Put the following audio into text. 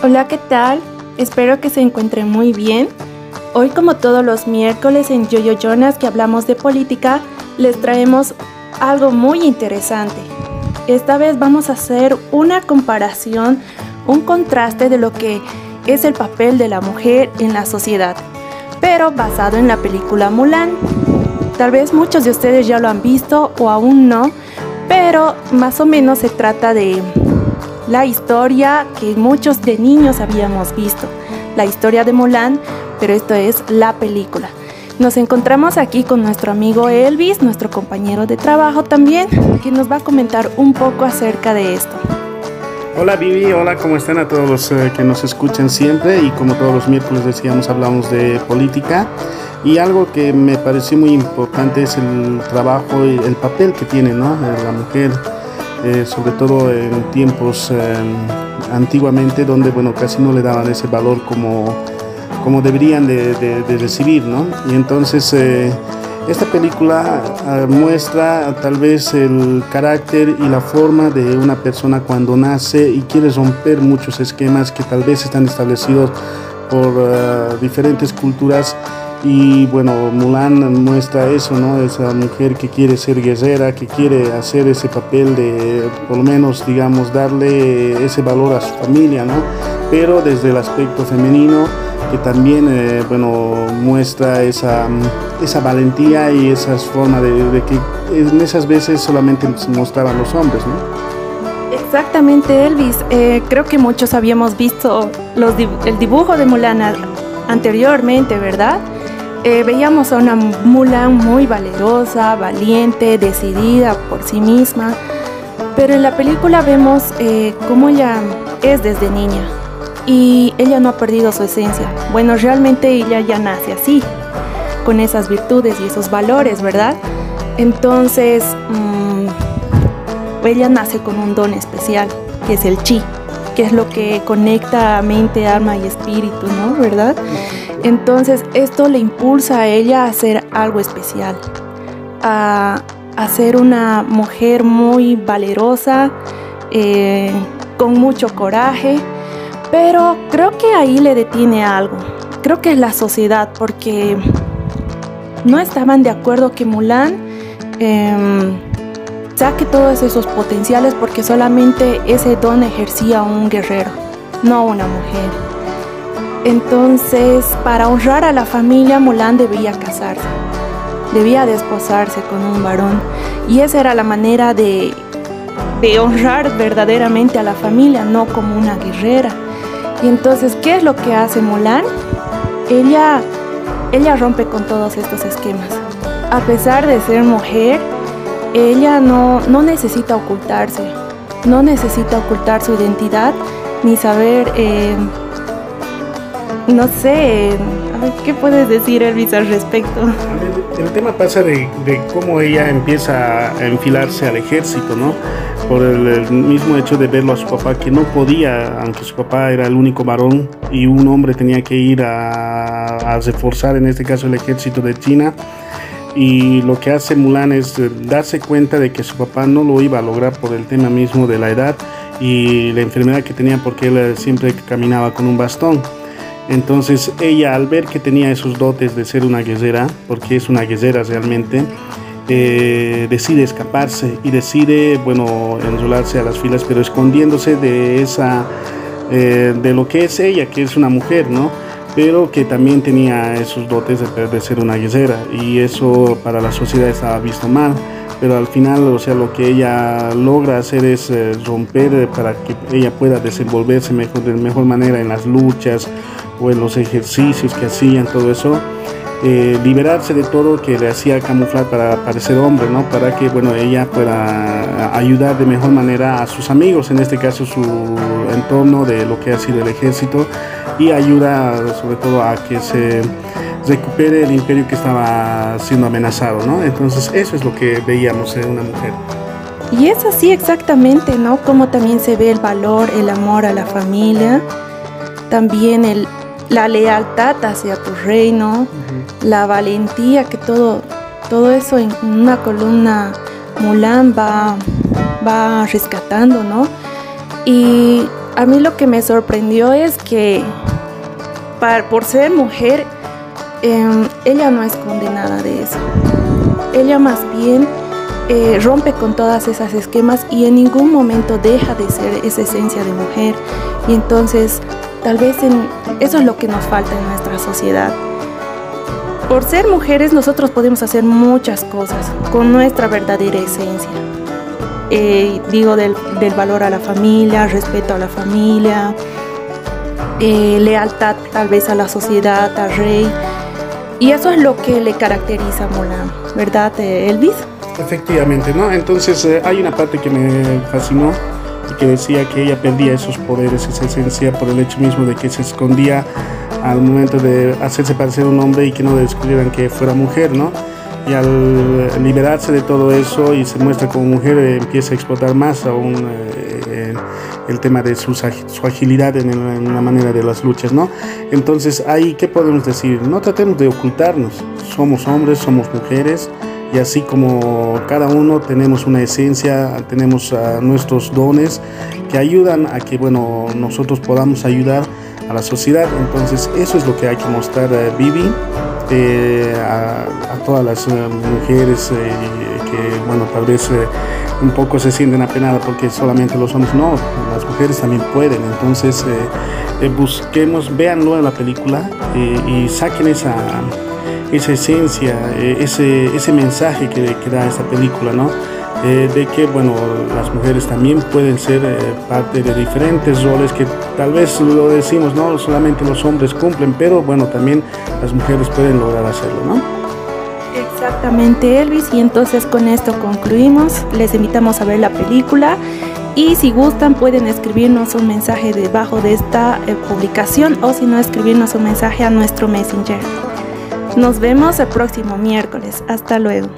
Hola, ¿qué tal? Espero que se encuentren muy bien. Hoy, como todos los miércoles en Yoyo Jonas que hablamos de política, les traemos algo muy interesante. Esta vez vamos a hacer una comparación, un contraste de lo que es el papel de la mujer en la sociedad, pero basado en la película Mulan. Tal vez muchos de ustedes ya lo han visto o aún no, pero más o menos se trata de la historia que muchos de niños habíamos visto, la historia de Mulan, pero esto es la película. Nos encontramos aquí con nuestro amigo Elvis, nuestro compañero de trabajo también, que nos va a comentar un poco acerca de esto. Hola Vivi, hola, ¿cómo están a todos los eh, que nos escuchan siempre? Y como todos los miércoles decíamos, hablamos de política. Y algo que me pareció muy importante es el trabajo el papel que tiene ¿no? la mujer eh, sobre todo en tiempos eh, antiguamente donde bueno casi no le daban ese valor como, como deberían de, recibir ¿no? y entonces eh, esta película muestra tal vez el carácter y la forma de una persona cuando nace y quiere romper muchos esquemas que tal vez están establecidos por diferentes culturas y bueno, Mulan muestra eso, ¿no? Esa mujer que quiere ser guerrera, que quiere hacer ese papel de, por lo menos, digamos, darle ese valor a su familia, ¿no? Pero desde el aspecto femenino, que también, eh, bueno, muestra esa, esa valentía y esas formas de, que en esas veces solamente se mostraban los hombres, ¿no? Exactamente, Elvis. Eh, creo que muchos habíamos visto los, el dibujo de Mulan anteriormente, ¿verdad? Eh, veíamos a una Mulan muy valerosa, valiente, decidida por sí misma, pero en la película vemos eh, cómo ella es desde niña y ella no ha perdido su esencia. Bueno, realmente ella ya nace así, con esas virtudes y esos valores, ¿verdad? Entonces, mm, ella nace con un don especial, que es el chi, que es lo que conecta mente, alma y espíritu, ¿no? ¿Verdad? Entonces esto le impulsa a ella a hacer algo especial, a, ser una mujer muy valerosa, eh, con mucho coraje, pero creo que ahí le detiene algo. Creo que es la sociedad, porque no estaban de acuerdo que Mulan em, saque todos esos potenciales porque solamente ese don ejercía un guerrero, no una mujer. Entonces, para honrar a la familia, Mulan debía casarse, debía desposarse con un varón. Y esa era la manera de, honrar verdaderamente a la familia, no como una guerrera. Y entonces, ¿qué es lo que hace Mulan? Ella, ella rompe con todos estos esquemas. A pesar de ser mujer, ella no, necesita ocultarse, no necesita ocultar su identidad ni saber... Eh, no sé, ¿qué puedes decir Elvis al respecto? El tema pasa de, cómo ella empieza a enfilarse al ejército, ¿no? Por el, mismo hecho de verlo a su papá, que no podía, aunque su papá era el único varón y un hombre tenía que ir a, reforzar, en este caso, el ejército de China. Y lo que hace Mulan es eh, darse cuenta de que su papá no lo iba a lograr por el tema mismo de la edad y la enfermedad que tenía porque él eh, siempre caminaba con un bastón. Entonces ella al ver que tenía esos dotes de ser una guerrera, porque es una guerrera realmente, eh, decide escaparse y decide, bueno, enrolarse a las filas, pero escondiéndose de esa, eh, de lo que es ella, que es una mujer, ¿no? Pero que también tenía esos dotes de, de ser una guerrera y eso para la sociedad estaba visto mal pero al final, o sea, lo que ella logra hacer es eh, romper para que ella pueda desenvolverse mejor, de mejor manera en las luchas o en los ejercicios que hacían, todo eso. Eh, liberarse de todo que le hacía camuflar para parecer hombre, ¿no? Para que, bueno, ella pueda ayudar de mejor manera a sus amigos, en este caso su entorno de lo que ha sido el ejército, y ayuda sobre todo a que se recupere el imperio que estaba siendo amenazado, ¿no? Entonces eso es lo que veíamos en una mujer. Y es así exactamente, ¿no? Como también se ve el valor, el amor a la familia, también el, la lealtad hacia tu reino, la valentía, que todo, todo eso en una columna Mulan va, va rescatando, ¿no? Y a mí lo que me sorprendió es que por ser mujer, em, ella no esconde nada de eso. Ella más bien eh, rompe con todas esas esquemas y en ningún momento deja de ser esa esencia de mujer. Y entonces, tal vez eso es lo que nos falta en nuestra sociedad. Por ser mujeres nosotros podemos hacer muchas cosas con nuestra verdadera esencia. Eh, digo del, valor a la familia, respeto a la familia, eh, lealtad tal vez a la sociedad, al rey. Y eso es lo que le caracteriza a Mulan, ¿verdad, Elvis? Efectivamente, ¿no? Entonces eh, hay una parte que me fascinó y que decía que ella perdía esos poderes, esa esencia por el hecho mismo de que se escondía al momento de hacerse parecer un hombre y que no descubrieran que fuera mujer, ¿no? Y al liberarse de todo eso y se muestra como mujer, eh, empieza a explotar más aún eh, el tema de su, su agilidad en, en, la manera de las luchas, ¿no? Entonces, ahí, ¿qué podemos decir? No tratemos de ocultarnos. Somos hombres, somos mujeres y así como cada uno tenemos una esencia, tenemos uh, nuestros dones que ayudan a que bueno, nosotros podamos ayudar a la sociedad. Entonces eso es lo que hay que mostrar a Vivi, eh, a, todas las uh, mujeres eh, que bueno, tal vez eh, un poco se sienten apenadas porque solamente los hombres, no, las mujeres también pueden. Entonces busquemos, véanlo en la película y saquen esa esa esencia, eh, ese, ese mensaje que, que, da esta película, ¿no? Eh, de que, bueno, las mujeres también pueden ser eh, parte de diferentes roles que tal vez lo decimos, no solamente los hombres cumplen, pero bueno, también las mujeres pueden lograr hacerlo, ¿no? Exactamente, Elvis, y entonces con esto concluimos. Les invitamos a ver la película y si gustan pueden escribirnos un mensaje debajo de esta publicación o si no escribirnos un mensaje a nuestro Messenger. Nos vemos el próximo miércoles. Hasta luego.